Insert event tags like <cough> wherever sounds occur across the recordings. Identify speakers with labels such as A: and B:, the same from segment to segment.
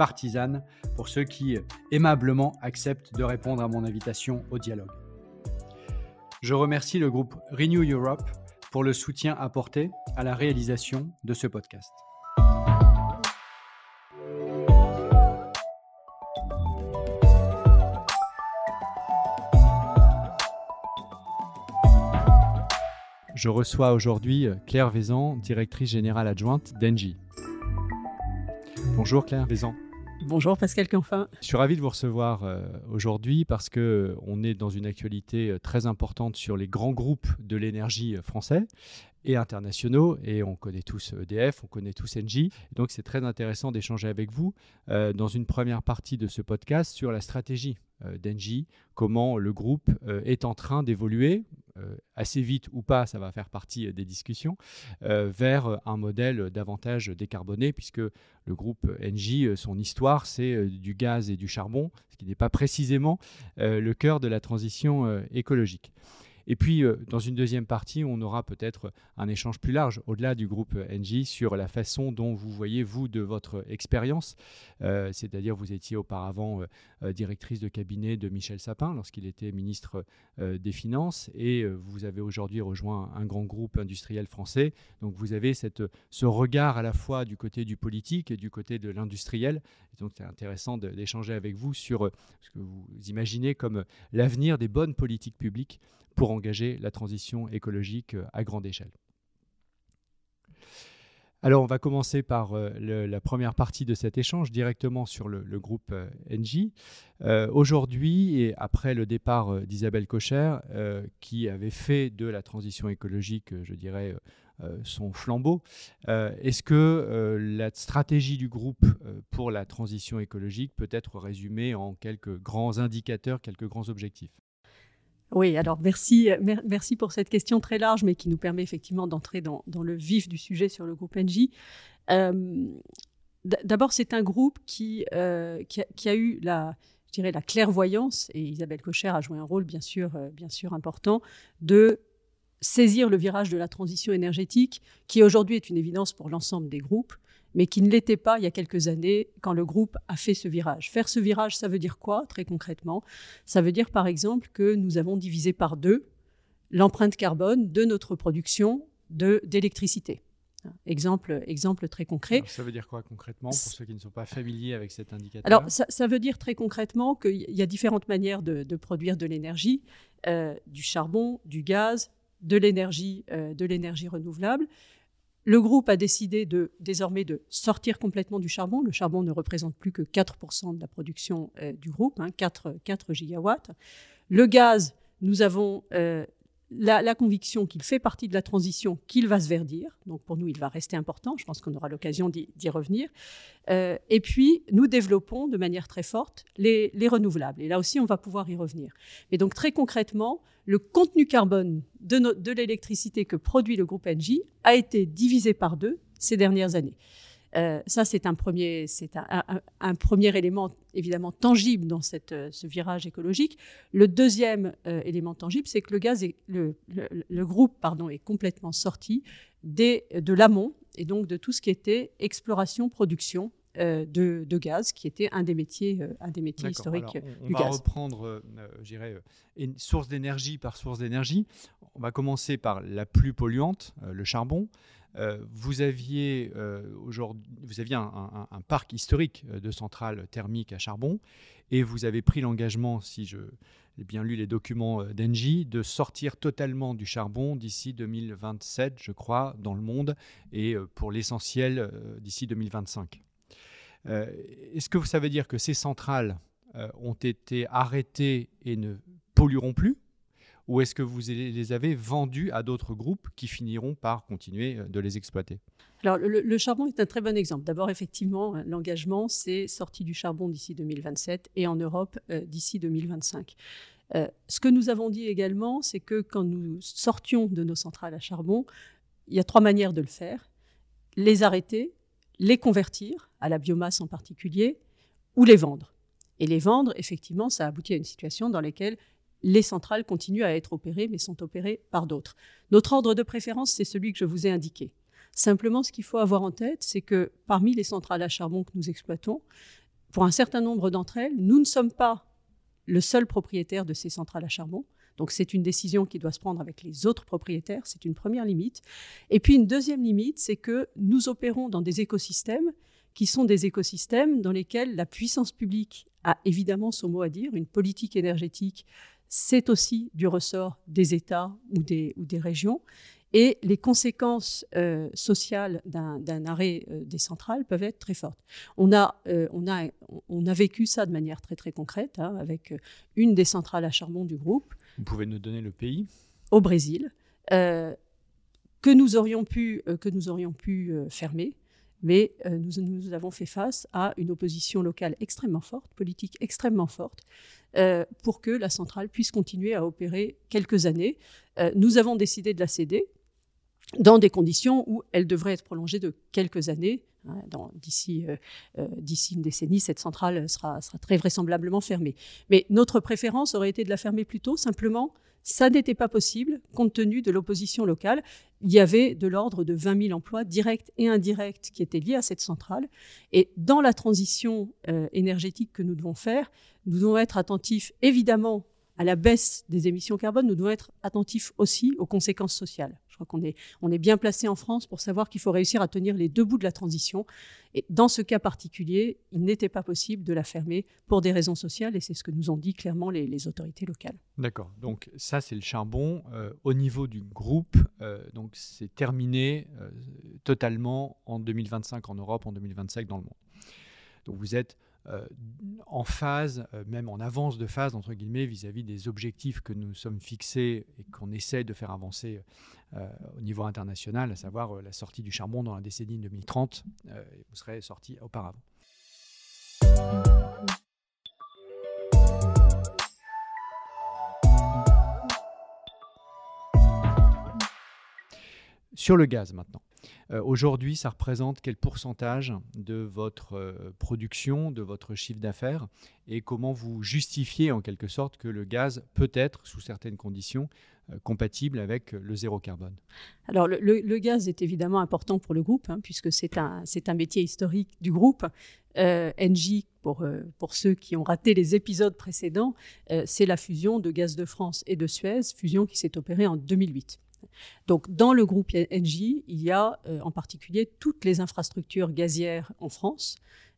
A: partisane pour ceux qui aimablement acceptent de répondre à mon invitation au dialogue. Je remercie le groupe Renew Europe pour le soutien apporté à la réalisation de ce podcast. Je reçois aujourd'hui euh, Claire Vézan, directrice générale adjointe d'Engie. Bonjour Claire Vézan.
B: Bonjour Pascal Canfin.
A: Je suis ravi de vous recevoir euh, aujourd'hui parce que euh, on est dans une actualité très importante sur les grands groupes de l'énergie français et internationaux et on connaît tous EDF, on connaît tous Engie. Donc c'est très intéressant d'échanger avec vous dans une première partie de ce podcast sur la stratégie d'Engie, comment le groupe est en train d'évoluer euh, assez vite ou pas, ça va faire partie euh, des discussions, euh, vers un modèle davantage décarboné, puisque le groupe Engie, son histoire, c'est du gaz et du charbon, ce qui n'est pas précisément le cœur de la transition écologique. Et puis, euh, dans une deuxième partie, on aura peut-être un échange plus large, au-delà du groupe NG, sur la façon dont vous voyez, vous, de votre expérience. Euh, c'est-à-dire, vous étiez auparavant euh, directrice de cabinet de Michel Sapin lorsqu'il était ministre des Finances, et vous avez aujourd'hui rejoint un grand groupe industriel français. Donc, vous avez ce regard à la fois du côté du politique et du côté de l'industriel. Donc, c'est intéressant d'échanger avec vous sur ce que vous imaginez comme l'avenir des bonnes politiques publiques pour engager la transition écologique euh, à grande échelle. Alors, on va commencer par euh, la première partie de cet échange directement sur le, groupe euh, Engie. Aujourd'hui, et après le départ d'Isabelle Cocher, qui avait fait de la transition écologique, je dirais, son flambeau, est-ce que la stratégie du groupe pour la transition écologique peut être résumée en quelques grands indicateurs, quelques grands objectifs?
B: Oui, alors merci, merci pour cette question très large, mais qui nous permet effectivement d'entrer dans, le vif du sujet sur le groupe NJ. Euh, d'abord, c'est un groupe qui, euh, qui, a, eu la, je dirais, la clairvoyance, et Isabelle Cocher a joué un rôle bien sûr, euh, bien sûr important, de saisir le virage de la transition énergétique, qui aujourd'hui est une évidence pour l'ensemble des groupes, mais qui ne l'était pas il y a quelques années quand le groupe a fait ce virage. Faire ce virage, ça veut dire quoi très concrètement? Ça veut dire par exemple que nous avons divisé par deux l'empreinte carbone de notre production d'électricité. Exemple, exemple très concret.
A: ça veut dire quoi concrètement pour ceux qui ne sont pas familiers avec cet indicateur?
B: Alors ça, veut dire très concrètement qu'il y a différentes manières de, produire de l'énergie, euh, du charbon, du gaz, de l'énergie, euh, de l'énergie renouvelable. Le groupe a décidé de, désormais de sortir complètement du charbon. Le charbon ne représente plus que 4% de la production euh, du groupe, 4, hein, 4, gigawatts. Le gaz, nous avons euh, la, conviction qu'il fait partie de la transition, qu'il va se verdir. Donc pour nous, il va rester important. Je pense qu'on aura l'occasion d'y revenir. Euh, et puis, nous développons de manière très forte les, renouvelables. Et là aussi, on va pouvoir y revenir. Mais donc très concrètement, le contenu carbone de, de l'électricité que produit le groupe Engie a été divisé par deux ces dernières années. Euh, ça, c'est un premier, c'est un, premier élément évidemment tangible dans cette, euh, ce virage écologique. Le deuxième euh, élément tangible, c'est que le gaz, est, le, le, groupe, pardon, est complètement sorti des, de l'amont et donc de tout ce qui était exploration, production de, de, gaz, qui était un des métiers, un des métiers historiques
A: on, on va reprendre, je dirais, source d'énergie par source d'énergie. On va commencer par la plus polluante, le charbon. Vous aviez aujourd'hui, vous aviez un, parc historique de centrales thermiques à charbon et vous avez pris l'engagement, si j'ai bien lu les documents d'Engie, de sortir totalement du charbon d'ici 2027, je crois, dans le monde, et pour l'essentiel d'ici 2025. Est-ce que ça veut dire que ces centrales ont été arrêtées et ne pollueront plus? Ou est-ce que vous les avez vendus à d'autres groupes qui finiront par continuer euh, de les exploiter?
B: Alors, le, charbon est un très bon exemple. D'abord, effectivement, l'engagement, c'est sortie du charbon d'ici 2027 et en Europe euh, d'ici 2025. Euh, ce que nous avons dit également, c'est que quand nous sortions de nos centrales à charbon, il y a trois manières de le faire. Les arrêter, les convertir, à la biomasse en particulier, ou les vendre. Et les vendre, effectivement, ça aboutit à une situation dans laquelle les centrales continuent à être opérées, mais sont opérées par d'autres. Notre ordre de préférence, c'est celui que je vous ai indiqué. Simplement, ce qu'il faut avoir en tête, c'est que parmi les centrales à charbon que nous exploitons, pour un certain nombre d'entre elles, nous ne sommes pas le seul propriétaire de ces centrales à charbon. Donc c'est une décision qui doit se prendre avec les autres propriétaires, c'est une première limite. Et puis une deuxième limite, c'est que nous opérons dans des écosystèmes qui sont des écosystèmes dans lesquels la puissance publique a évidemment son mot à dire, une politique énergétique c'est aussi du ressort des États ou des, ou des régions. Et les conséquences euh, sociales d'un arrêt euh, des centrales peuvent être très fortes. On a, euh, on, a, on a vécu ça de manière très très concrète hein, avec une des centrales à charbon du groupe.
A: Vous pouvez nous donner le pays?
B: Au Brésil, que nous aurions pu, que nous aurions pu fermer mais euh, nous, avons fait face à une opposition locale extrêmement forte, politique extrêmement forte, euh, pour que la centrale puisse continuer à opérer quelques années. Euh, nous avons décidé de la céder dans des conditions où elle devrait être prolongée de quelques années. Hein, d'ici, une décennie, cette centrale sera très vraisemblablement fermée. Mais notre préférence aurait été de la fermer plus tôt, simplement ça n'était pas possible compte tenu de l'opposition locale. Il y avait de l'ordre de 20 000 emplois directs et indirects qui étaient liés à cette centrale. Et dans la transition euh, énergétique que nous devons faire, nous devons être attentifs évidemment à la baisse des émissions carbone, nous devons être attentifs aussi aux conséquences sociales. Crois qu'on est, on est bien placé en France pour savoir qu'il faut réussir à tenir les deux bouts de la transition. Et dans ce cas particulier, il n'était pas possible de la fermer pour des raisons sociales, et c'est ce que nous ont dit clairement les, autorités locales.
A: D'accord. Donc ça, c'est le charbon. Euh, au niveau du groupe, euh, donc c'est terminé euh, totalement en 2025 en Europe, en 2025 dans le monde. Donc vous êtes en phase, euh, même en avance de phase, entre guillemets, vis-à-vis des objectifs que nous sommes fixés et qu'on essaie de faire avancer euh, au niveau international, à savoir la sortie du charbon dans la décennie 2030. vous serez sorti auparavant. Sur le gaz maintenant. Euh, aujourd'hui, ça représente quel pourcentage de votre euh, production, de votre chiffre d'affaires et comment vous justifiez en quelque sorte que le gaz peut être, sous certaines conditions, euh, compatible avec le zéro carbone?
B: Alors le, gaz est évidemment important pour le groupe, hein, puisque c'est un, un métier historique du groupe. Engie, pour, pour ceux qui ont raté les épisodes précédents, c'est la fusion de Gaz de France et de Suez, fusion qui s'est opérée en 2008. Donc, dans le groupe Engie, il y a euh, en particulier toutes les infrastructures gazières en France,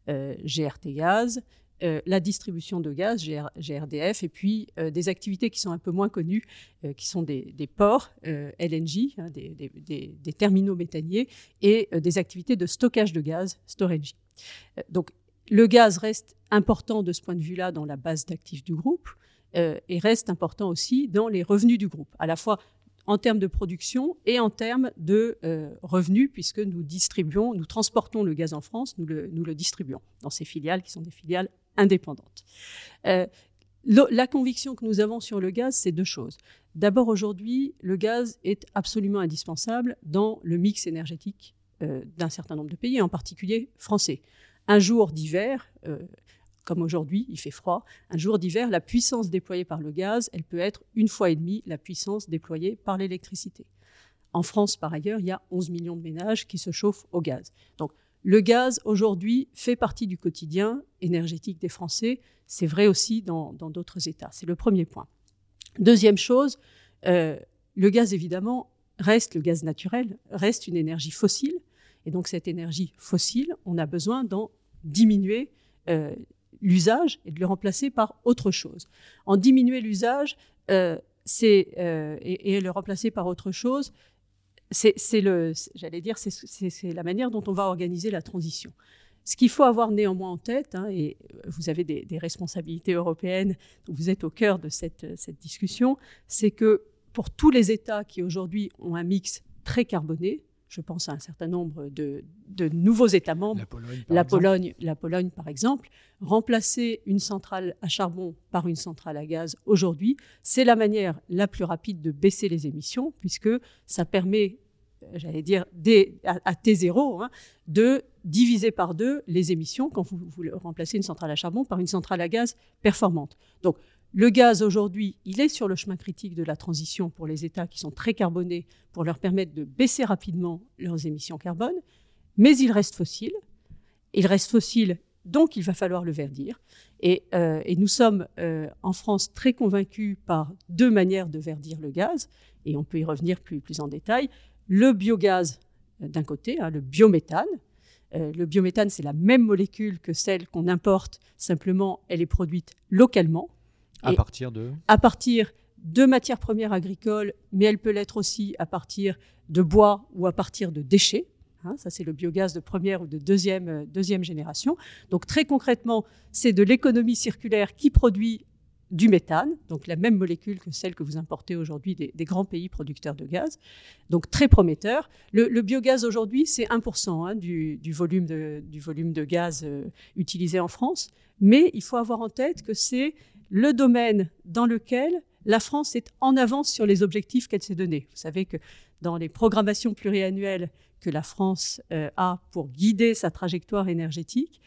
B: euh, GRT Gaz, euh, la distribution de gaz, GRDF, et puis des activités qui sont un peu moins connues, qui sont des, ports, LNG, hein, des, terminaux méthaniers, et des activités de stockage de gaz, Storage. donc, le gaz reste important de ce point de vue-là dans la base d'actifs du groupe. et reste important aussi dans les revenus du groupe, à la fois en termes de production et en termes de euh, revenus, puisque nous distribuons, nous transportons le gaz en France, nous le, distribuons dans ces filiales qui sont des filiales indépendantes. Euh, la conviction que nous avons sur le gaz, c'est deux choses. D'abord, aujourd'hui, le gaz est absolument indispensable dans le mix énergétique euh, d'un certain nombre de pays, en particulier français. Un jour d'hiver, comme aujourd'hui, il fait froid, un jour d'hiver, la puissance déployée par le gaz, elle peut être une fois et demie la puissance déployée par l'électricité. En France, par ailleurs, il y a 11 millions de ménages qui se chauffent au gaz. Donc, le gaz, aujourd'hui, fait partie du quotidien énergétique des Français. C'est vrai aussi dans d'autres États. C'est le premier point. Deuxième chose, euh, le gaz, évidemment, reste le gaz naturel, reste une énergie fossile. Et donc cette énergie fossile, on a besoin d'en diminuer euh, l'usage et de le remplacer par autre chose. En diminuer l'usage euh, euh, et, le remplacer par autre chose, c'est le, j'allais dire, c'est la manière dont on va organiser la transition. Ce qu'il faut avoir néanmoins en tête, hein, et vous avez des, responsabilités européennes, vous êtes au cœur de cette, cette discussion, c'est que pour tous les États qui aujourd'hui ont un mix très carboné, je pense à un certain nombre de, nouveaux États membres, la, Pologne, la, Pologne, par exemple, remplacer une centrale à charbon par une centrale à gaz aujourd'hui, c'est la manière la plus rapide de baisser les émissions, puisque ça permet, j'allais dire, à, T0, hein, de diviser par deux les émissions quand vous, vous remplacez une centrale à charbon par une centrale à gaz performante. Donc, le gaz, aujourd'hui, il est sur le chemin critique de la transition pour les États qui sont très carbonés pour leur permettre de baisser rapidement leurs émissions carbone, mais il reste fossile. Il reste fossile, donc il va falloir le verdir. Et, euh, nous sommes euh, en France très convaincus par deux manières de verdir le gaz, et on peut y revenir plus, en détail. Le biogaz euh, d'un côté, hein, le biométhane. le biométhane, c'est la même molécule que celle qu'on importe, simplement elle est produite localement.
A: À partir de
B: À partir de matières premières agricoles, mais elle peut l'être aussi à partir de bois ou à partir de déchets. Hein, ça, c'est le biogaz de première ou de deuxième, euh, deuxième génération. Donc, très concrètement, c'est de l'économie circulaire qui produit du méthane, donc la même molécule que celle que vous importez aujourd'hui des, grands pays producteurs de gaz. Donc très prometteur. Le, biogaz aujourd'hui, c'est 1% hein, du, volume de, du volume de gaz euh, utilisé en France. Mais il faut avoir en tête que c'est le domaine dans lequel la France est en avance sur les objectifs qu'elle s'est donnés. Vous savez que dans les programmations pluriannuelles que la France euh, a pour guider sa trajectoire énergétique,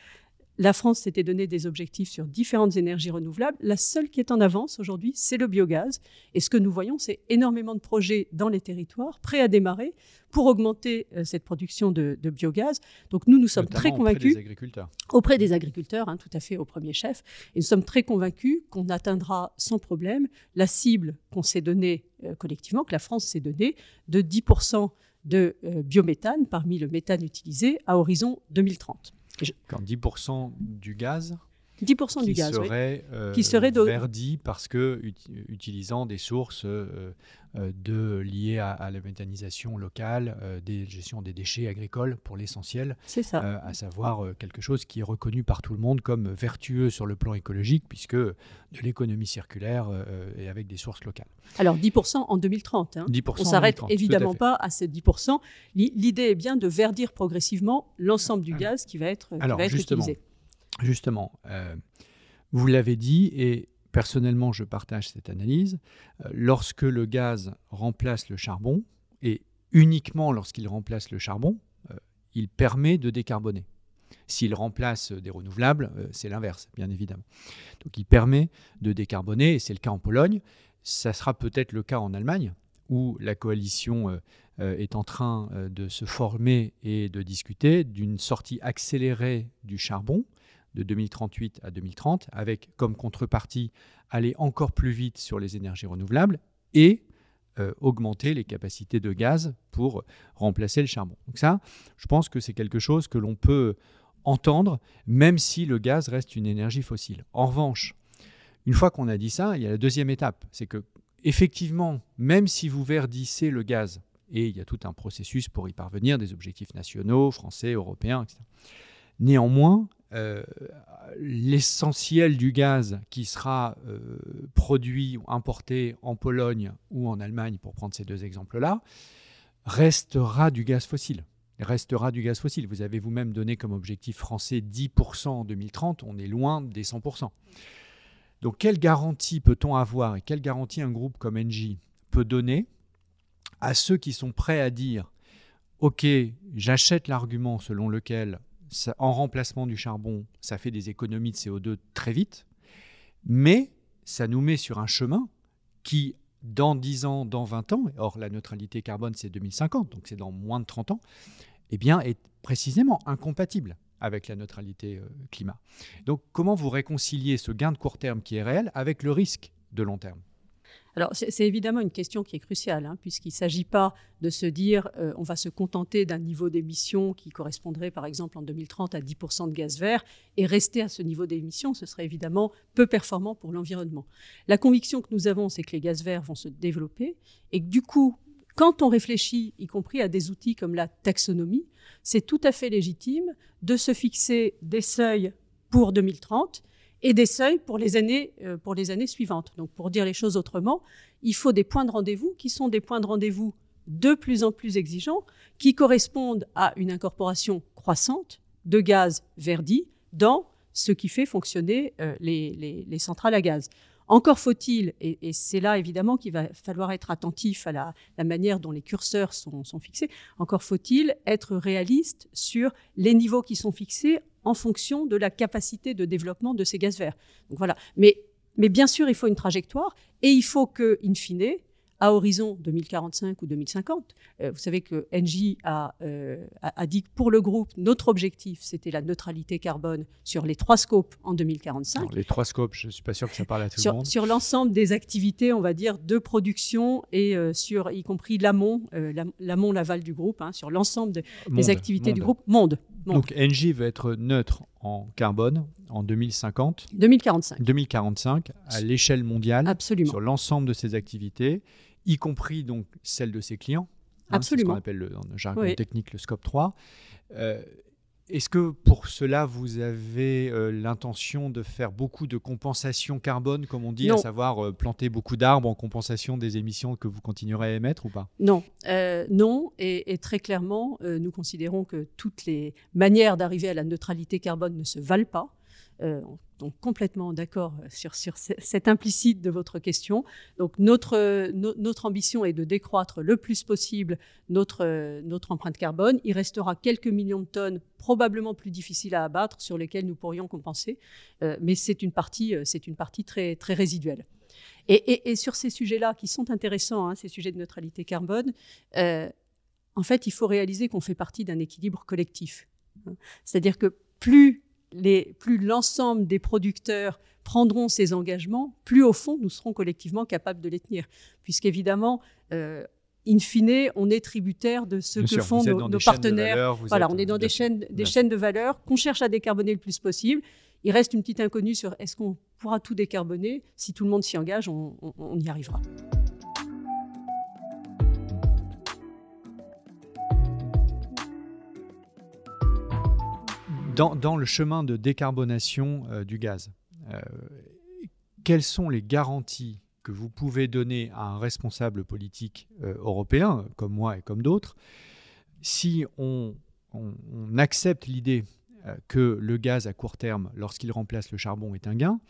B: la France s'était donné des objectifs sur différentes énergies renouvelables. La seule qui est en avance aujourd'hui, c'est le biogaz. Et ce que nous voyons, c'est énormément de projets dans les territoires prêts à démarrer pour augmenter euh, cette production de, biogaz. Donc nous, nous sommes très convaincus.
A: Auprès des agriculteurs.
B: Auprès des agriculteurs, hein, tout à fait au premier chef. Et nous sommes très convaincus qu'on atteindra sans problème la cible qu'on s'est donnée euh, collectivement, que la France s'est donnée, de 10% de euh, biométhane parmi le méthane utilisé à horizon 2030.
A: Quand 10% du gaz
B: 10% du gaz,
A: serait, euh, qui serait verdi parce que utilisant des sources euh, euh, de, liées à, la méthanisation locale, des gestions des déchets agricoles pour l'essentiel.
B: C'est ça.
A: à savoir quelque chose qui est reconnu par tout le monde comme vertueux sur le plan écologique puisque de l'économie circulaire et avec des sources locales.
B: Alors 10% en 2030. Hein. 10% On s'arrête évidemment pas à ces 10%. L'idée est bien de verdir progressivement l'ensemble du gaz qui va être, qui va être utilisé.
A: Justement, euh, vous l'avez dit, et personnellement je partage cette analyse, euh, lorsque le gaz remplace le charbon, et uniquement lorsqu'il remplace le charbon, euh, il permet de décarboner. S'il remplace des renouvelables, c'est l'inverse, bien évidemment. Donc il permet de décarboner, et c'est le cas en Pologne. Ça sera peut-être le cas en Allemagne, où la coalition est en train de se former et de discuter d'une sortie accélérée du charbon de 2038 à 2030, avec comme contrepartie aller encore plus vite sur les énergies renouvelables et euh, augmenter les capacités de gaz pour remplacer le charbon. Donc ça, je pense que c'est quelque chose que l'on peut entendre, même si le gaz reste une énergie fossile. En revanche, une fois qu'on a dit ça, il y a la deuxième étape, c'est que effectivement, même si vous verdissez le gaz, et il y a tout un processus pour y parvenir, des objectifs nationaux, français, européens, etc. Néanmoins, euh, l'essentiel du gaz qui sera euh, produit ou importé en Pologne ou en Allemagne, pour prendre ces deux exemples-là, restera du gaz fossile. Restera du gaz fossile. Vous avez vous-même donné comme objectif français 10% en 2030, on est loin des 100%. Donc quelle garantie peut-on avoir et quelle garantie un groupe comme Engie peut donner à ceux qui sont prêts à dire OK, j'achète l'argument selon lequel en remplacement du charbon, ça fait des économies de CO2 très vite, mais ça nous met sur un chemin qui, dans 10 ans, dans 20 ans, or la neutralité carbone c'est 2050, donc c'est dans moins de 30 ans, eh bien, est précisément incompatible avec la neutralité euh, climat. Donc comment vous réconciliez ce gain de court terme qui est réel avec le risque de long terme?
B: Alors, c'est évidemment une question qui est cruciale, hein, puisqu'il ne s'agit pas de se dire euh, on va se contenter d'un niveau d'émission qui correspondrait, par exemple, en 2030 à 10% de gaz vert et rester à ce niveau d'émission. Ce serait évidemment peu performant pour l'environnement. La conviction que nous avons, c'est que les gaz verts vont se développer et que du coup, quand on réfléchit, y compris à des outils comme la taxonomie, c'est tout à fait légitime de se fixer des seuils pour 2030 et des seuils pour les années, euh, pour les années suivantes. Donc, pour dire les choses autrement, il faut des points de rendez-vous qui sont des points de rendez-vous de plus en plus exigeants, qui correspondent à une incorporation croissante de gaz verdis dans ce qui fait fonctionner euh, les, centrales à gaz. Encore faut-il, et, c'est là évidemment qu'il va falloir être attentif à la, manière dont les curseurs sont fixés, encore faut-il être réaliste sur les niveaux qui sont fixés en fonction de la capacité de développement de ces gaz verts. Donc voilà. Mais, mais bien sûr, il faut une trajectoire et il faut que, in fine, à horizon 2045 ou 2050. Euh, vous savez que Engie euh, a, a, dit que pour le groupe, notre objectif, c'était la neutralité carbone sur les trois scopes en 2045.
A: les trois scopes, je ne suis pas sûr que ça parle à tout
B: sur,
A: le monde.
B: Sur l'ensemble des activités, on va dire, de production et euh, sur, y compris l'amont, l'amont, l'aval du groupe, hein, sur l'ensemble des activités du groupe monde.
A: Donc Engie veut être neutre en carbone en 2050.
B: 2045.
A: 2045 à l'échelle mondiale.
B: Absolument.
A: Sur l'ensemble de ses activités y compris donc celle de ses clients.
B: Hein, Absolument.
A: ce qu'on appelle le, dans le jargon technique le scope 3. Euh, est-ce que pour cela, vous avez euh, l'intention de faire beaucoup de compensation carbone, comme on dit, à savoir euh, planter beaucoup d'arbres en compensation des émissions que vous continuerez à émettre ou pas?
B: Non, non. Et, et, très clairement, nous considérons que toutes les manières d'arriver à la neutralité carbone ne se valent pas. Euh, donc complètement d'accord sur, sur cet implicite de votre question. Donc notre, notre ambition est de décroître le plus possible notre, notre empreinte carbone. Il restera quelques millions de tonnes probablement plus difficiles à abattre sur lesquelles nous pourrions compenser, euh, mais c'est une partie, c'est une partie très, très résiduelle. Et, sur ces sujets-là, qui sont intéressants, hein, ces sujets de neutralité carbone, euh, en fait, il faut réaliser qu'on fait partie d'un équilibre collectif. C'est-à-dire que plus plus l'ensemble des producteurs prendront ces engagements, plus au fond nous serons collectivement capables de les tenir. Puisqu'évidemment, euh, in fine, on est tributaire de ce que font nos, partenaires. voilà, on est dans des chaînes, des chaînes de valeur qu'on cherche à décarboner le plus possible. Il reste une petite inconnue sur est-ce qu'on pourra tout décarboner. Si tout le monde s'y engage, on y arrivera.
A: Dans, le chemin de décarbonation euh, du gaz, euh, quelles sont les garanties que vous pouvez donner à un responsable politique euh, européen, comme moi et comme d'autres, si on, accepte l'idée que le gaz à court terme, lorsqu'il remplace le charbon, est un gain,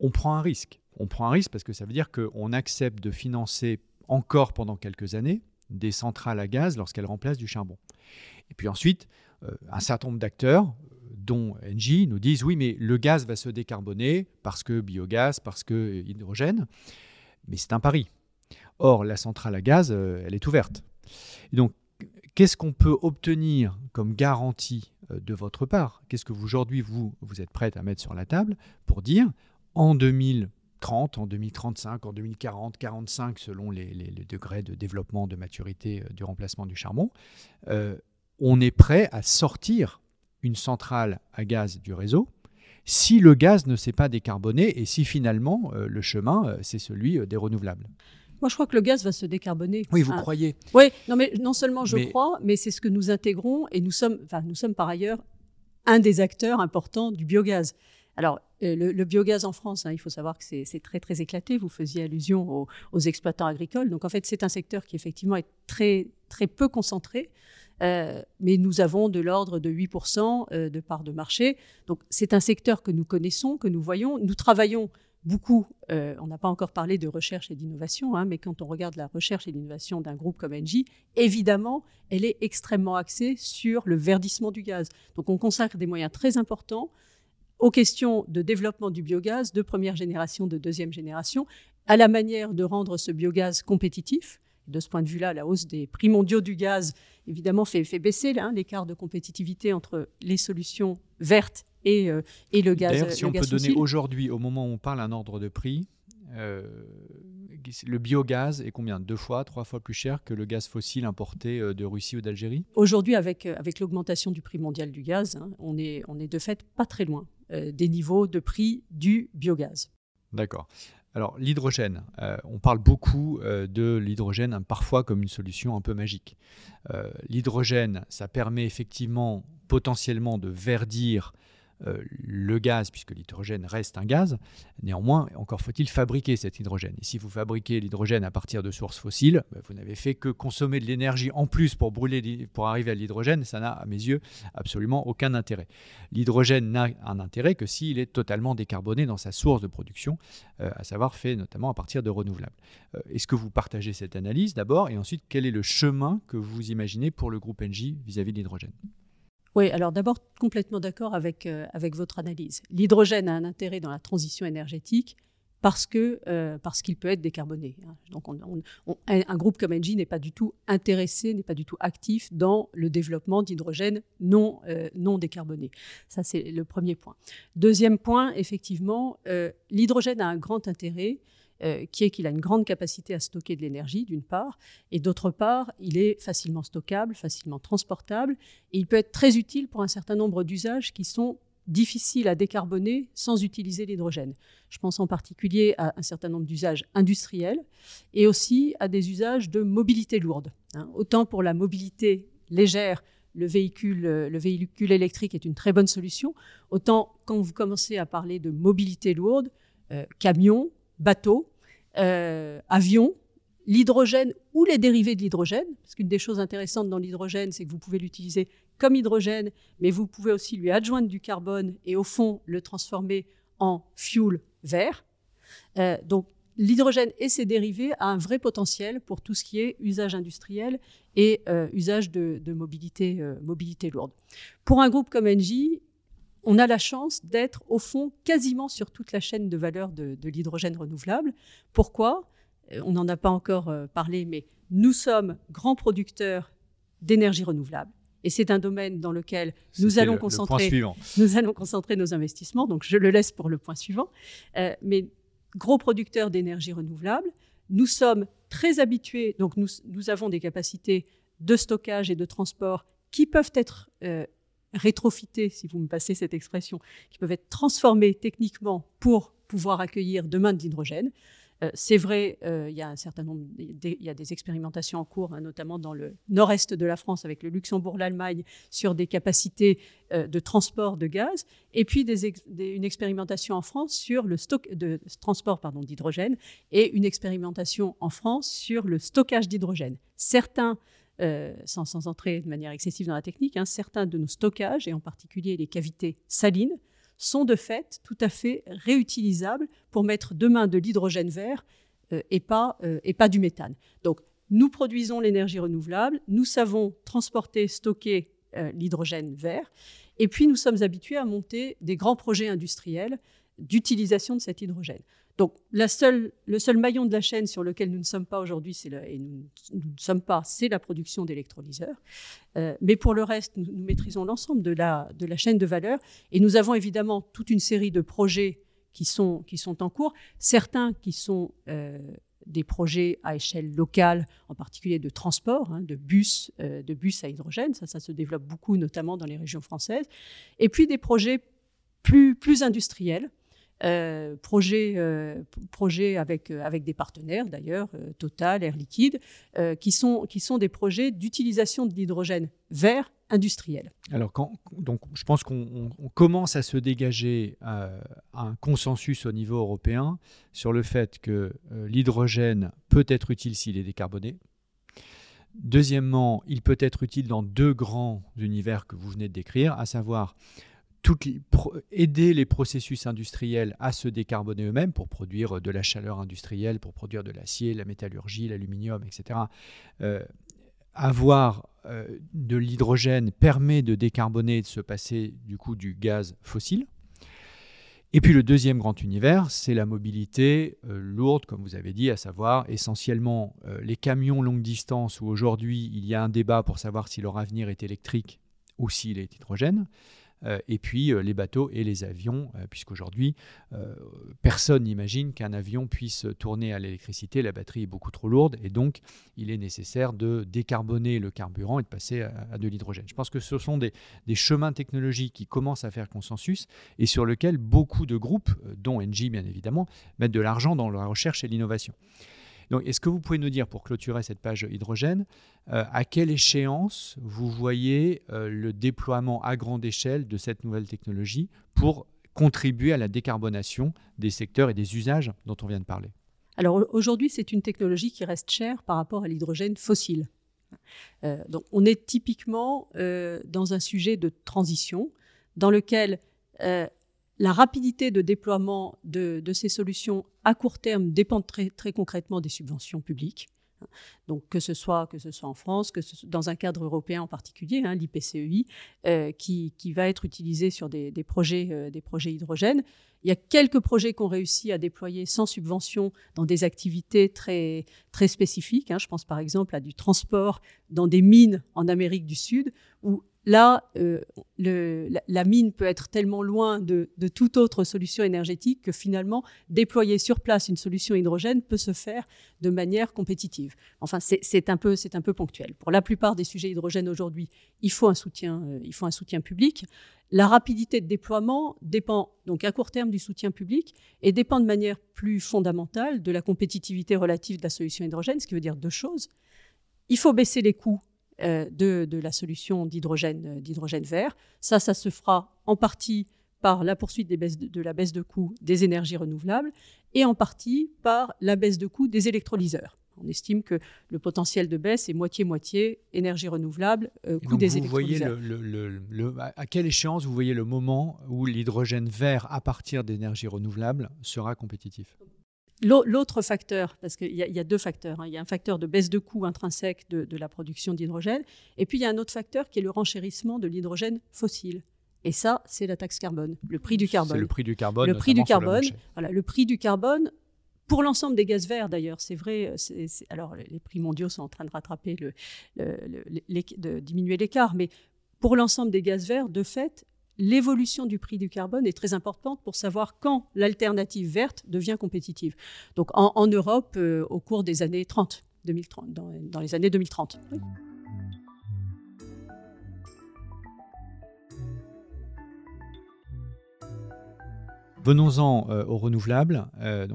A: on prend un risque. On prend un risque parce que ça veut dire qu'on accepte de financer encore pendant quelques années des centrales à gaz lorsqu'elles remplacent du charbon. Et puis ensuite, un certain nombre d'acteurs dont Engie, nous disent oui, mais le gaz va se décarboner parce que biogaz, parce que hydrogène. Mais c'est un pari. Or, la centrale à gaz, euh, elle est ouverte. donc, qu'est-ce qu'on peut obtenir comme garantie euh, de votre part? Qu'est-ce que aujourd'hui, vous, vous êtes prête à mettre sur la table pour dire en 2030, en 2035, en 2040, 45, selon les, degrés de développement, de maturité euh, du remplacement du charbon, on est prêt à sortir une centrale à gaz du réseau si le gaz ne s'est pas décarboné et si finalement euh, le chemin, euh, c'est celui euh, des renouvelables
B: moi, je crois que le gaz va se décarboner.
A: Oui, vous hein. croyez
B: Oui, non, mais non seulement je crois, mais c'est ce que nous intégrons et nous sommes, enfin, nous sommes par ailleurs un des acteurs importants du biogaz. Alors, le, biogaz en France, hein, il faut savoir que c'est très très éclaté. Vous faisiez allusion aux, aux exploitants agricoles. Donc, en fait, c'est un secteur qui effectivement est très très peu concentré. Euh, mais nous avons de l'ordre de 8% euh, de parts de marché. Donc c'est un secteur que nous connaissons, que nous voyons. Nous travaillons beaucoup, euh, on n'a pas encore parlé de recherche et d'innovation, hein, mais quand on regarde la recherche et l'innovation d'un groupe comme Engie, évidemment, elle est extrêmement axée sur le verdissement du gaz. Donc on consacre des moyens très importants aux questions de développement du biogaz de première génération, de deuxième génération, à la manière de rendre ce biogaz compétitif. De ce point de vue-là, la hausse des prix mondiaux du gaz évidemment fait, fait baisser hein, l'écart de compétitivité entre les solutions vertes et, euh, et le gaz.
A: D'ailleurs, si on peut donner aujourd'hui, au moment où on parle, un ordre de prix, le biogaz est combien? Deux fois, trois fois plus cher que le gaz fossile importé de Russie ou d'Algérie?
B: Aujourd'hui, avec, avec l'augmentation du prix mondial du gaz, hein, on, est, on est de fait pas très loin des niveaux de prix du biogaz.
A: D'accord. Alors l'hydrogène, euh, on parle beaucoup euh, de l'hydrogène hein, parfois comme une solution un peu magique. Euh, l'hydrogène, ça permet effectivement potentiellement de verdir le gaz, puisque l'hydrogène reste un gaz. Néanmoins, encore faut-il fabriquer cet hydrogène. Et si vous fabriquez l'hydrogène à partir de sources fossiles, bah, vous n'avez fait que consommer de l'énergie en plus pour brûler, pour arriver à l'hydrogène. Ça n'a, à mes yeux, absolument aucun intérêt. L'hydrogène n'a un intérêt que s'il est totalement décarboné dans sa source de production, euh, à savoir fait notamment à partir de renouvelables. Euh, est-ce que vous partagez cette analyse d'abord? Et ensuite quel est le chemin que vous imaginez pour le groupe Engie vis-à-vis de l'hydrogène?
B: Oui, alors d'abord, complètement d'accord avec, euh, avec votre analyse. L'hydrogène a un intérêt dans la transition énergétique parce euh, qu'il peut être décarboné. Hein. Donc, un groupe comme Engie n'est pas du tout intéressé, n'est pas du tout actif dans le développement d'hydrogène non euh, non décarboné. Ça, c'est le premier point. Deuxième point, effectivement, l'hydrogène a un grand intérêt euh, qui est qu'il a une grande capacité à stocker de l'énergie, d'une part, et d'autre part, il est facilement stockable, facilement transportable, et il peut être très utile pour un certain nombre d'usages qui sont difficiles à décarboner sans utiliser l'hydrogène. Je pense en particulier à un certain nombre d'usages industriels et aussi à des usages de mobilité lourde. Hein. Autant pour la mobilité légère, le véhicule, le véhicule électrique est une très bonne solution, autant quand vous commencez à parler de mobilité lourde, euh, camions, bateaux, euh, avions, l'hydrogène ou les dérivés de l'hydrogène, parce qu'une des choses intéressantes dans l'hydrogène, c'est que vous pouvez l'utiliser comme hydrogène, mais vous pouvez aussi lui adjoindre du carbone et au fond le transformer en fuel vert. Euh, donc l'hydrogène et ses dérivés a un vrai potentiel pour tout ce qui est usage industriel et euh, usage de, mobilité, mobilité lourde. Pour un groupe comme Engie, on a la chance d'être au fond quasiment sur toute la chaîne de valeur de, l'hydrogène renouvelable. Pourquoi? Euh, On n'en a pas encore euh, parlé, mais nous sommes grands producteurs d'énergie renouvelable. Et c'est un domaine dans lequel nous allons, concentrer, nous allons concentrer nos investissements. Donc je le laisse pour le point suivant. Euh, mais gros producteurs d'énergie renouvelable, nous sommes très habitués, donc nous, avons des capacités de stockage et de transport qui peuvent être rétrofités, si vous me passez cette expression, qui peuvent être transformés techniquement pour pouvoir accueillir demain de l'hydrogène. Euh, c'est vrai, euh, il y a un certain nombre, il y a des expérimentations en cours, hein, notamment dans le nord-est de la France avec le Luxembourg, l'Allemagne, sur des capacités euh, de transport de gaz, et puis une expérimentation en France sur le stock de transport pardon d'hydrogène et une expérimentation en France sur le stockage d'hydrogène. Certains euh, sans, entrer de manière excessive dans la technique, hein, certains de nos stockages, et en particulier les cavités salines, sont de fait tout à fait réutilisables pour mettre demain de l'hydrogène vert euh, et, pas, euh, et pas du méthane. Donc, nous produisons l'énergie renouvelable, nous savons transporter, stocker l'hydrogène vert, et puis nous sommes habitués à monter des grands projets industriels d'utilisation de cet hydrogène. Donc, le seul maillon de la chaîne sur lequel nous ne sommes pas aujourd'hui, et nous, ne sommes pas, c'est la production d'électrolyseurs. Euh, mais pour le reste, nous, maîtrisons l'ensemble de la, chaîne de valeur. Et nous avons évidemment toute une série de projets qui sont, en cours. Certains qui sont euh, des projets à échelle locale, en particulier de transport, hein, de, bus, euh, de bus à hydrogène. Ça, ça se développe beaucoup, notamment dans les régions françaises. Et puis des projets plus industriels euh, projets, euh, avec, euh, avec des partenaires d'ailleurs, Total, Air Liquide, qui, sont, qui sont des projets d'utilisation de l'hydrogène vert industriel.
A: Alors, donc, je pense qu'on commence à se dégager un consensus au niveau européen sur le fait que l'hydrogène peut être utile s'il est décarboné. Deuxièmement, il peut être utile dans deux grands univers que vous venez de décrire, à savoir aider les processus industriels à se décarboner eux-mêmes pour produire de la chaleur industrielle, pour produire de l'acier, la métallurgie, l'aluminium, etc. Euh, avoir euh, de l'hydrogène permet de décarboner et de se passer du coup du gaz fossile. Et puis le deuxième grand univers, c'est la mobilité euh, lourde, comme vous avez dit, à savoir essentiellement les camions longue distance où aujourd'hui il y a un débat pour savoir si leur avenir est électrique ou s'il est hydrogène. Et puis les bateaux et les avions, puisqu'aujourd'hui, personne n'imagine qu'un avion puisse tourner à l'électricité, la batterie est beaucoup trop lourde, et donc il est nécessaire de décarboner le carburant et de passer à, de l'hydrogène. Je pense que ce sont des, des, chemins technologiques qui commencent à faire consensus et sur lesquels beaucoup de groupes, dont Engie bien évidemment, mettent de l'argent dans la recherche et l'innovation. Donc, est-ce que vous pouvez nous dire, pour clôturer cette page hydrogène, euh, à quelle échéance vous voyez euh, le déploiement à grande échelle de cette nouvelle technologie pour contribuer à la décarbonation des secteurs et des usages dont on vient de parler?
B: Alors aujourd'hui, c'est une technologie qui reste chère par rapport à l'hydrogène fossile. Euh, donc on est typiquement dans un sujet de transition dans lequel la rapidité de déploiement de, ces solutions à court terme dépend très, très concrètement des subventions publiques. Donc que ce soit que ce soit en France, que ce soit dans un cadre européen en particulier, hein, l'IPCEI, euh, qui, va être utilisé sur des, projets, euh, des projets hydrogène. Il y a quelques projets qu'on réussit à déployer sans subvention dans des activités très, très spécifiques. Hein. Je pense par exemple à du transport dans des mines en Amérique du Sud, où Là, euh, la, mine peut être tellement loin de, toute autre solution énergétique que finalement, déployer sur place une solution hydrogène peut se faire de manière compétitive. Enfin, c'est un, peu, un peu ponctuel. Pour la plupart des sujets hydrogène aujourd'hui, il, faut un soutien, euh, il faut un soutien public. La rapidité de déploiement dépend donc à court terme du soutien public et dépend de manière plus fondamentale de la compétitivité relative de la solution hydrogène, ce qui veut dire deux choses. Il faut baisser les coûts euh, de, la solution d'hydrogène, euh, d'hydrogène vert. Ça, ça se fera en partie par la poursuite des baisses de, la baisse de coût des énergies renouvelables et en partie par la baisse de coût des électrolyseurs. On estime que le potentiel de baisse est moitié-moitié énergie renouvelable, euh, coût des vous Voyez
A: à quelle échéance vous voyez le moment où l'hydrogène vert à partir d'énergie renouvelable sera compétitif?
B: L'autre facteur, parce qu'il y, a deux facteurs, hein. il y a un facteur de baisse de coût intrinsèque de, la production d'hydrogène, et puis il y a un autre facteur qui est le renchérissement de l'hydrogène fossile. Et ça, c'est la taxe carbone, le prix du carbone.
A: C'est le prix du carbone.
B: Le prix du carbone, voilà, le prix du carbone pour l'ensemble des gaz verts d'ailleurs, c'est vrai. alors les prix mondiaux sont en train de rattraper le, de diminuer l'écart, mais pour l'ensemble des gaz verts, de fait, l'évolution du prix du carbone est très importante pour savoir quand l'alternative verte devient compétitive. Donc en, Europe, euh, au cours des années 30, 2030, dans, les années 2030.
A: Venons-en euh, aux renouvelables. Euh,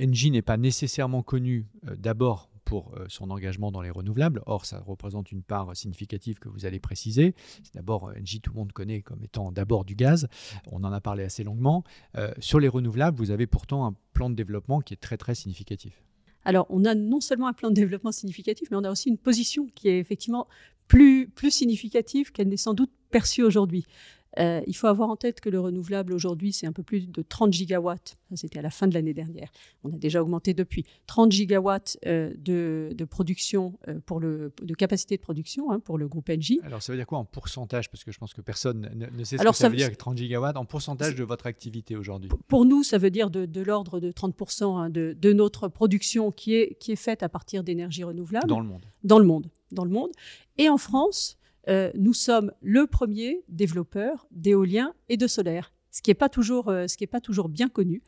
A: Engie n'est pas nécessairement connu d'abord pour euh, son engagement dans les renouvelables. Or, ça représente une part significative que vous allez préciser. C'est d'abord, euh, Engie, tout le monde connaît comme étant d'abord du gaz. On en a parlé assez longuement. Euh, sur les renouvelables, vous avez pourtant un plan de développement qui est très, très significatif.
B: Alors, on a non seulement un plan de développement significatif, mais on a aussi une position qui est effectivement plus, plus significative qu'elle n'est sans doute perçue aujourd'hui. Euh, il faut avoir en tête que le renouvelable aujourd'hui, c'est un peu plus de 30 gigawatts. C'était à la fin de l'année dernière. On a déjà augmenté depuis 30 gigawatts euh, de, production euh, pour le, de capacité de production hein, pour le groupe Engie.
A: Alors ça veut dire quoi en pourcentage? Parce que je pense que personne ne, sait ce que ça, veut dire 30 gigawatts en pourcentage de votre activité aujourd'hui?
B: Pour nous, ça veut dire de, l'ordre de 30% hein, de, de, notre production qui est, qui est faite à partir d'énergie renouvelable.
A: Dans le monde.
B: Dans le monde. Dans le monde. Et en France, euh, nous sommes le premier développeur d'éolien et de solaire, ce qui n'est pas, toujours, euh, pas toujours bien connu.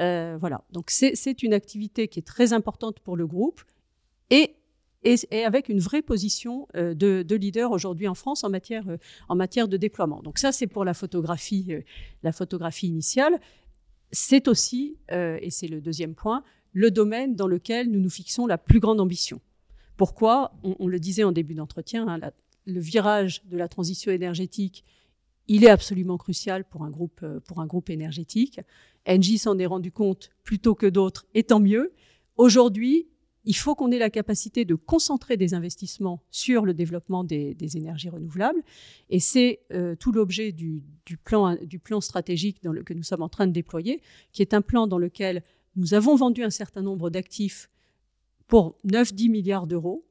B: Euh, voilà, donc c'est une activité qui est très importante pour le groupe et, avec une vraie position de, leader aujourd'hui en France en matière, de déploiement. Donc ça, c'est pour la photographie, la initiale. C'est aussi, et c'est le deuxième point, le domaine dans lequel nous nous fixons la plus grande ambition. Pourquoi? On, le disait en début d'entretien, hein, le virage de la transition énergétique, il est absolument crucial pour un groupe, euh, pour un groupe énergétique. Engie s'en est rendu compte plutôt que d'autres, et tant mieux. Aujourd'hui, il faut qu'on ait la capacité de concentrer des investissements sur le développement des, énergies renouvelables. Et c'est euh, tout l'objet du, plan, stratégique que nous sommes en train de déployer, qui est un plan dans lequel nous avons vendu un certain nombre d'actifs pour 9-10 milliards d'euros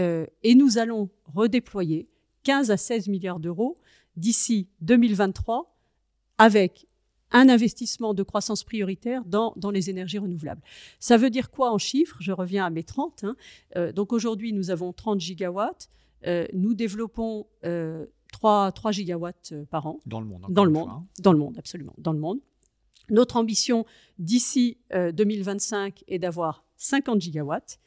B: euh, et nous allons redéployer 15 à 16 milliards d'euros d'ici 2023 avec un investissement de croissance prioritaire dans, dans, les énergies renouvelables. Ça veut dire quoi en chiffres? Je reviens à mes 30. Hein. Euh, donc aujourd'hui, nous avons 30 gigawatts. Euh, nous développons 3, 3 gigawatts par an.
A: Dans le monde.
B: Dans le monde. Hein. Dans le monde, absolument. Dans le monde. Notre ambition d'ici 2025 est d'avoir 50 gigawatts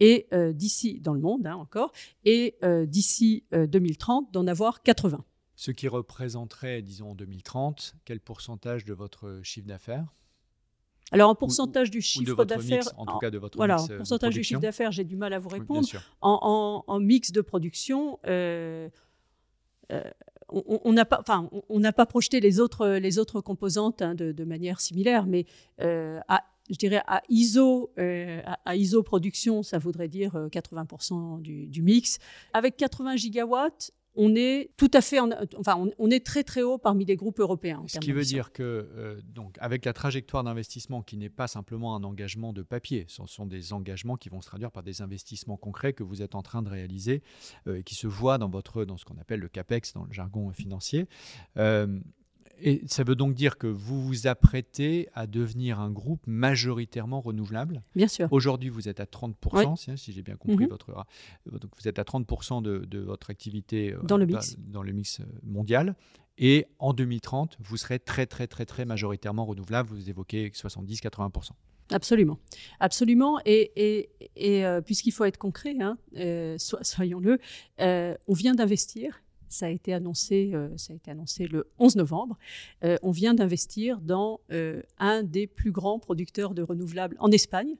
B: et d'ici dans le monde hein, encore et d'ici 2030 d'en avoir 80.
A: Ce qui représenterait, disons en 2030, quel pourcentage de votre chiffre d'affaires?
B: Alors, en pourcentage du chiffre d'affaires.
A: En tout cas, de votre
B: voilà,
A: mix euh,
B: pourcentage
A: du
B: chiffre d'affaires, j'ai du mal à vous répondre. en, mix de production, euh, euh, on n'a pas, enfin, on n'a pas projeté les autres, les autres composantes hein, de, manière similaire, mais à, je dirais à ISO, à, ISO production, ça voudrait dire 80% du, du, mix. Avec 80 gigawatts, on est tout à fait, enfin, on, est très très haut parmi les groupes européens.
A: Ce qui veut dire que, euh, donc, avec la trajectoire d'investissement qui n'est pas simplement un engagement de papier, ce sont des engagements qui vont se traduire par des investissements concrets que vous êtes en train de réaliser euh, et qui se voient dans votre, dans ce qu'on appelle le capex dans le jargon financier. Euh, et ça veut donc dire que vous vous apprêtez à devenir un groupe majoritairement renouvelable.
B: Bien sûr.
A: Aujourd'hui, vous êtes à 30%, si, j'ai bien compris mhm. votre. Donc vous êtes à 30% de, votre activité euh,
B: dans le mix,
A: dans, le mix euh, mondial. Et en 2030, vous serez très, très, très, très majoritairement renouvelable. Vous évoquez 70-80%.
B: Absolument, absolument. Et, et, euh, puisqu'il faut être concret, hein, soyons-le, on vient d'investir ça a été annoncé, euh, ça a été annoncé le 11 novembre. Euh, on vient d'investir dans euh, un des plus grands producteurs de renouvelables en Espagne,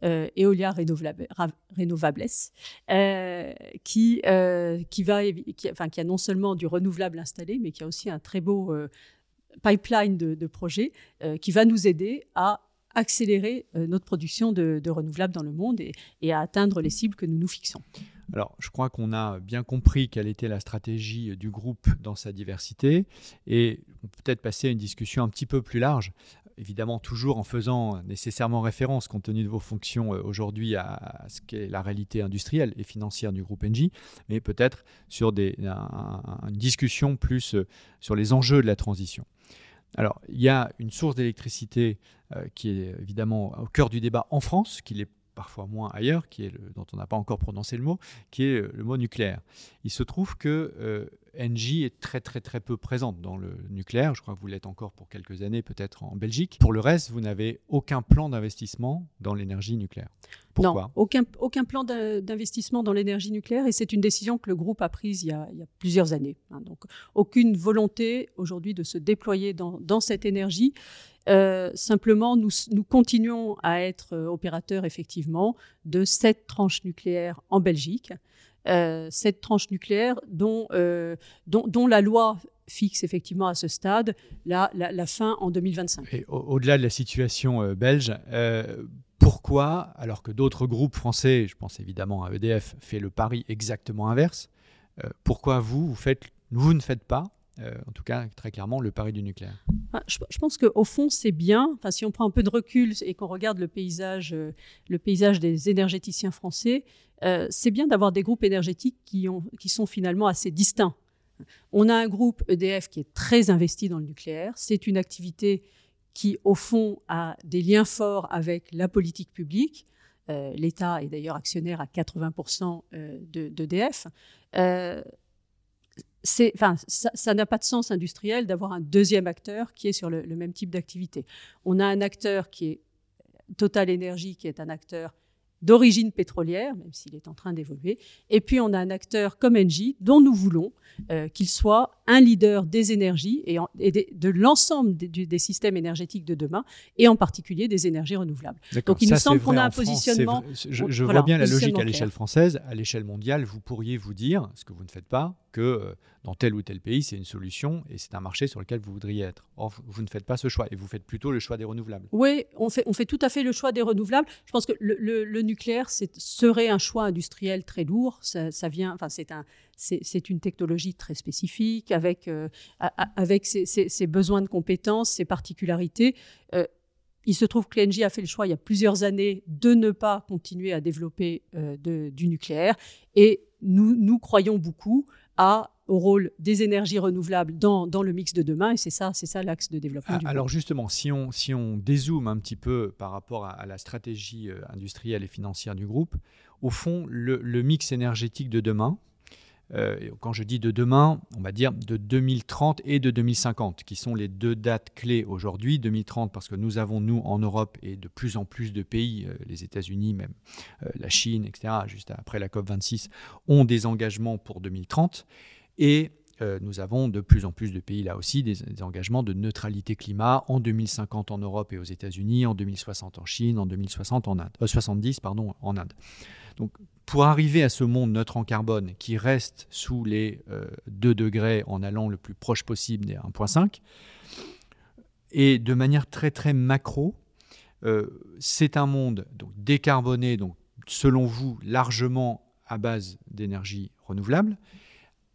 B: Eolia Renovables, qui, qui, va, enfin, qui a non seulement du renouvelable installé, mais qui a aussi un très beau pipeline de, projets qui va nous aider à accélérer notre production de, renouvelables dans le monde et, à atteindre les cibles que nous nous fixons.
A: Alors, je crois qu'on a bien compris quelle était la stratégie du groupe dans sa diversité et peut-être passer à une discussion un petit peu plus large. Évidemment, toujours en faisant nécessairement référence, compte tenu de vos fonctions euh, aujourd'hui, à ce qu'est la réalité industrielle et financière du groupe Engie, mais peut-être sur des, une discussion plus euh, sur les enjeux de la transition. Alors, il y a une source d'électricité euh, qui est évidemment au cœur du débat en France, qui l'est parfois moins ailleurs, qui est dont on n'a pas encore prononcé le mot, qui est le mot nucléaire. Il se trouve que euh, Engie est très très très peu présente dans le nucléaire. Je crois que vous l'êtes encore pour quelques années, peut-être en Belgique. Pour le reste, vous n'avez aucun plan d'investissement dans l'énergie nucléaire. Pourquoi?
B: Non, aucun, aucun plan d'investissement dans l'énergie nucléaire et c'est une décision que le groupe a prise il y a, plusieurs années. Hein. donc aucune volonté aujourd'hui de se déployer dans, dans cette énergie. Euh, simplement, nous, nous, continuons à être euh, opérateurs effectivement de sept tranches nucléaires en Belgique. Euh, sept tranches nucléaires dont, dont, la loi fixe effectivement à ce stade la, fin en 2025.
A: Et au-delà de la situation belge, pourquoi, alors que d'autres groupes français, je pense évidemment à EDF, fait le pari exactement inverse, pourquoi vous, vous ne faites pas euh, en tout cas très clairement le pari du nucléaire.
B: Ah, je, pense qu'au fond c'est bien, enfin, si on prend un peu de recul et qu'on regarde le paysage, euh, le paysage des énergéticiens français, euh, c'est bien d'avoir des groupes énergétiques qui sont finalement assez distincts. On a un groupe EDF qui est très investi dans le nucléaire, c'est une activité qui au fond a des liens forts avec la politique publique. L'État est d'ailleurs actionnaire à 80% d'EDF ça n'a pas de sens industriel d'avoir un deuxième acteur qui est sur le, le même type d'activité. On a un acteur qui est Total Energy, qui est un acteur d'origine pétrolière, même s'il est en train d'évoluer. Et puis on a un acteur comme Engie, dont nous voulons euh, qu'il soit un leader des énergies et, de l'ensemble des, systèmes énergétiques de demain, et en particulier des énergies renouvelables.
A: Donc il nous semble qu'on a un positionnement. je, vois bien la logique à l'échelle française. À l'échelle mondiale, vous pourriez vous dire, ce que vous ne faites pas, que euh, dans tel ou tel pays, c'est une solution et c'est un marché sur lequel vous voudriez être. Or, vous ne faites pas ce choix et vous faites plutôt le choix des renouvelables.
B: Oui, on fait, on fait tout à fait le choix des renouvelables. Je pense que le, nucléaire serait un choix industriel très lourd. Ça, vient, enfin, c'est un, c'est une technologie très spécifique avec, euh, avec ses, besoins de compétences, ses particularités. Euh, il se trouve que l'ENGIE a fait le choix il y a plusieurs années de ne pas continuer à développer de, du nucléaire et nous, nous croyons beaucoup à au rôle des énergies renouvelables dans, dans le mix de demain. Et c'est ça, c'est ça l'axe de développement. Ah,
A: du alors justement, si on, si on dézoome un petit peu par rapport à, la stratégie euh, industrielle et financière du groupe, au fond, le, mix énergétique de demain, euh, quand je dis de demain, on va dire de 2030 et de 2050, qui sont les deux dates clés aujourd'hui. 2030 parce que nous avons, nous, en Europe et de plus en plus de pays, euh, les États-Unis, même euh, la Chine, etc., juste après la COP26, ont des engagements pour 2030. Et nous avons de plus en plus de pays là aussi des, engagements de neutralité climat en 2050 en Europe et aux États-Unis, en 2060 en Chine, en 2060 en Inde, 70 pardon en Inde. Donc pour arriver à ce monde neutre en carbone qui reste sous les 2 euh, degrés en allant le plus proche possible des 1,5, et de manière très très macro, euh, c'est un monde donc, décarboné, donc selon vous largement à base d'énergie renouvelable,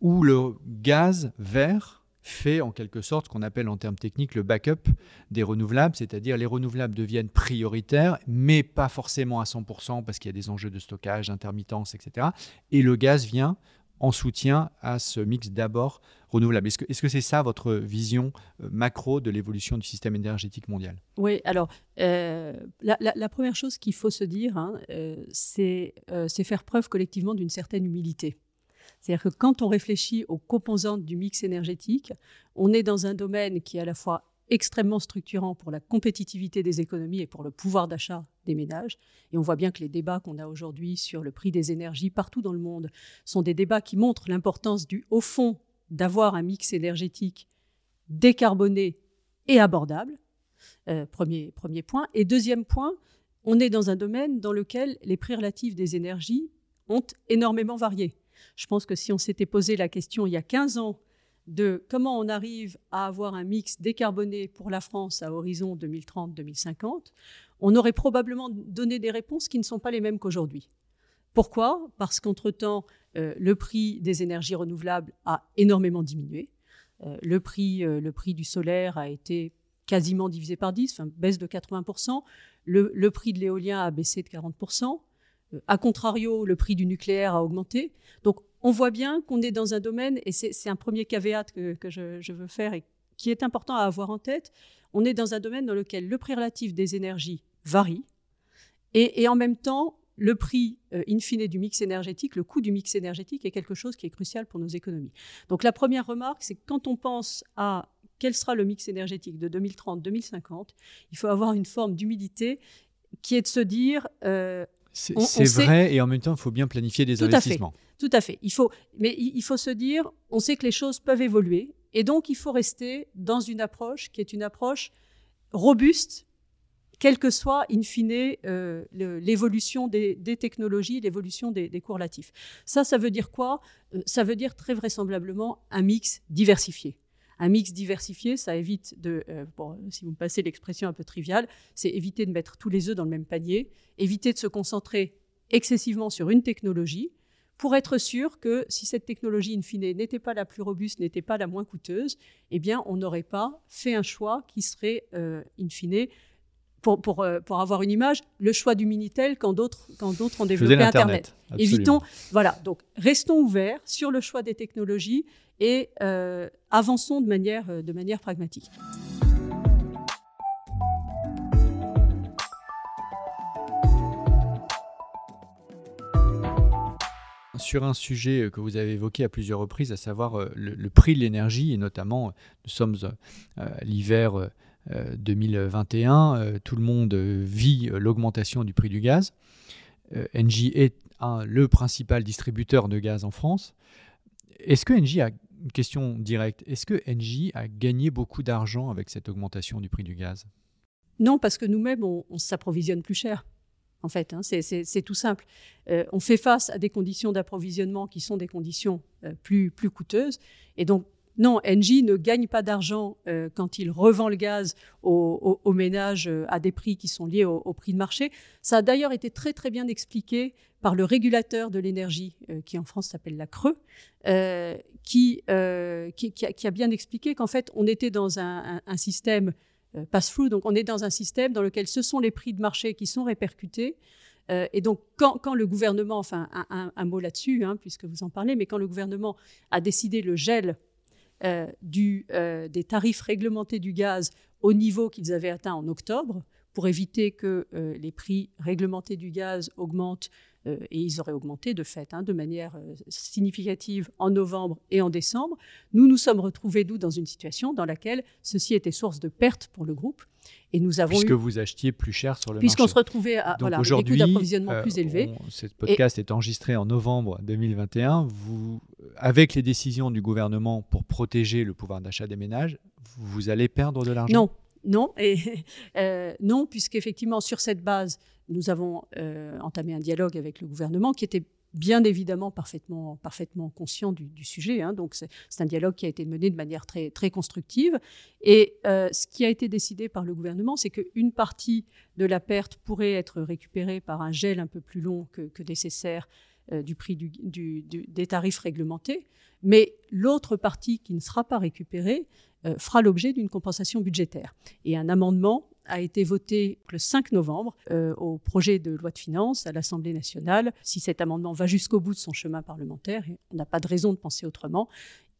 A: où le gaz vert fait en quelque sorte ce qu'on appelle en termes techniques le backup des renouvelables, c'est-à-dire les renouvelables deviennent prioritaires, mais pas forcément à 100% parce qu'il y a des enjeux de stockage, d'intermittence, etc. Et le gaz vient en soutien à ce mix d'abord renouvelable. Est-ce que c'est -ce ça votre vision euh, macro de l'évolution du système énergétique mondial?
B: Oui, alors euh, la, première chose qu'il faut se dire, hein, euh, c'est faire preuve collectivement d'une certaine humilité. C'est-à-dire que quand on réfléchit aux composantes du mix énergétique, on est dans un domaine qui est à la fois extrêmement structurant pour la compétitivité des économies et pour le pouvoir d'achat des ménages. Et on voit bien que les débats qu'on a aujourd'hui sur le prix des énergies partout dans le monde sont des débats qui montrent l'importance du, au fond, d'avoir un mix énergétique décarboné et abordable. Euh, premier, premier point. Et deuxième point, on est dans un domaine dans lequel les prix relatifs des énergies ont énormément varié. Je pense que si on s'était posé la question il y a 15 ans de comment on arrive à avoir un mix décarboné pour la France à horizon 2030-2050, on aurait probablement donné des réponses qui ne sont pas les mêmes qu'aujourd'hui. Pourquoi? Parce qu'entre-temps, euh, le prix des énergies renouvelables a énormément diminué. Euh, le, prix, euh, le prix du solaire a été quasiment divisé par 10, enfin, baisse de 80%. Le, le prix de l'éolien a baissé de 40%. A contrario, le prix du nucléaire a augmenté. Donc, on voit bien qu'on est dans un domaine, et c'est un premier caveat que, je, veux faire et qui est important à avoir en tête, on est dans un domaine dans lequel le prix relatif des énergies varie, et, en même temps, le prix euh, in fine du mix énergétique, le coût du mix énergétique est quelque chose qui est crucial pour nos économies. Donc la première remarque, c'est que quand on pense à quel sera le mix énergétique de 2030-2050, il faut avoir une forme d'humilité qui est de se dire,
A: euh, c'est vrai et en même temps, il faut bien planifier des investissements.
B: tout à fait. Il faut, mais il faut se dire, on sait que les choses peuvent évoluer et donc il faut rester dans une approche qui est une approche robuste, quelle que soit, in fine, euh, l'évolution des, technologies, l'évolution des, des, cours relatifs. Ça, ça veut dire quoi? Euh, Ça veut dire très vraisemblablement un mix diversifié. Un mix diversifié, ça évite de, euh, si vous me passez l'expression un peu triviale, c'est éviter de mettre tous les œufs dans le même panier, éviter de se concentrer excessivement sur une technologie pour être sûr que si cette technologie, in fine, n'était pas la plus robuste, n'était pas la moins coûteuse, eh bien, on n'aurait pas fait un choix qui serait, euh, in fine, pour, pour, euh, pour, avoir une image, le choix du Minitel quand d'autres ont développé Internet. Évitons, voilà, donc restons ouverts sur le choix des technologies et euh, avançons de manière, euh, de manière pragmatique.
A: Sur un sujet que vous avez évoqué à plusieurs reprises, à savoir le, prix de l'énergie, et notamment, nous sommes à l'hiver 2021, tout le monde vit l'augmentation du prix du gaz. Engie est le principal distributeur de gaz en France. Est-ce que Engie a une question directe. Est-ce que Engie a gagné beaucoup d'argent avec cette augmentation du prix du gaz?
B: Non, parce que nous-mêmes, on, s'approvisionne plus cher. En fait, hein. c'est tout simple. Euh, on fait face à des conditions d'approvisionnement qui sont des conditions euh, plus, plus coûteuses. Et donc, non, Engie ne gagne pas d'argent euh, quand il revend le gaz aux, ménages euh, à des prix qui sont liés au, prix de marché. Ça a d'ailleurs été très très bien expliqué par le régulateur de l'énergie, euh, qui en France s'appelle la Creux, qui, a, bien expliqué qu'en fait on était dans un, système pass-through, donc on est dans un système dans lequel ce sont les prix de marché qui sont répercutés. et donc, quand, le gouvernement, enfin, un, mot là-dessus, hein, puisque vous en parlez, mais quand le gouvernement a décidé le gel euh, du, euh, des tarifs réglementés du gaz au niveau qu'ils avaient atteint en octobre pour éviter que euh, les prix réglementés du gaz augmentent et ils auraient augmenté de fait, hein, de manière significative en novembre et en décembre. Nous nous sommes retrouvés, nous, dans une situation dans laquelle ceci était source de pertes pour le groupe.
A: Et nous avons Puisque vous achetiez plus cher sur le
B: marché. Puisqu'on se retrouvait à voilà, des coûts d'approvisionnement plus élevés.
A: ce podcast est enregistré en novembre 2021. Vous, avec les décisions du gouvernement pour protéger le pouvoir d'achat des ménages, vous allez perdre de l'argent?
B: Non, non, et <laughs> euh, non, puisqu'effectivement sur cette base, nous avons euh, entamé un dialogue avec le gouvernement qui était bien évidemment parfaitement, parfaitement conscient du, sujet. Hein. donc c'est un dialogue qui a été mené de manière très, très constructive. Et euh, ce qui a été décidé par le gouvernement, c'est qu'une partie de la perte pourrait être récupérée par un gel un peu plus long que, nécessaire du prix des tarifs réglementés. Mais l'autre partie qui ne sera pas récupérée euh, fera l'objet d'une compensation budgétaire. Et un amendement a été voté le 5 novembre euh, au projet de loi de finances à l'Assemblée nationale. Si cet amendement va jusqu'au bout de son chemin parlementaire, on n'a pas de raison de penser autrement,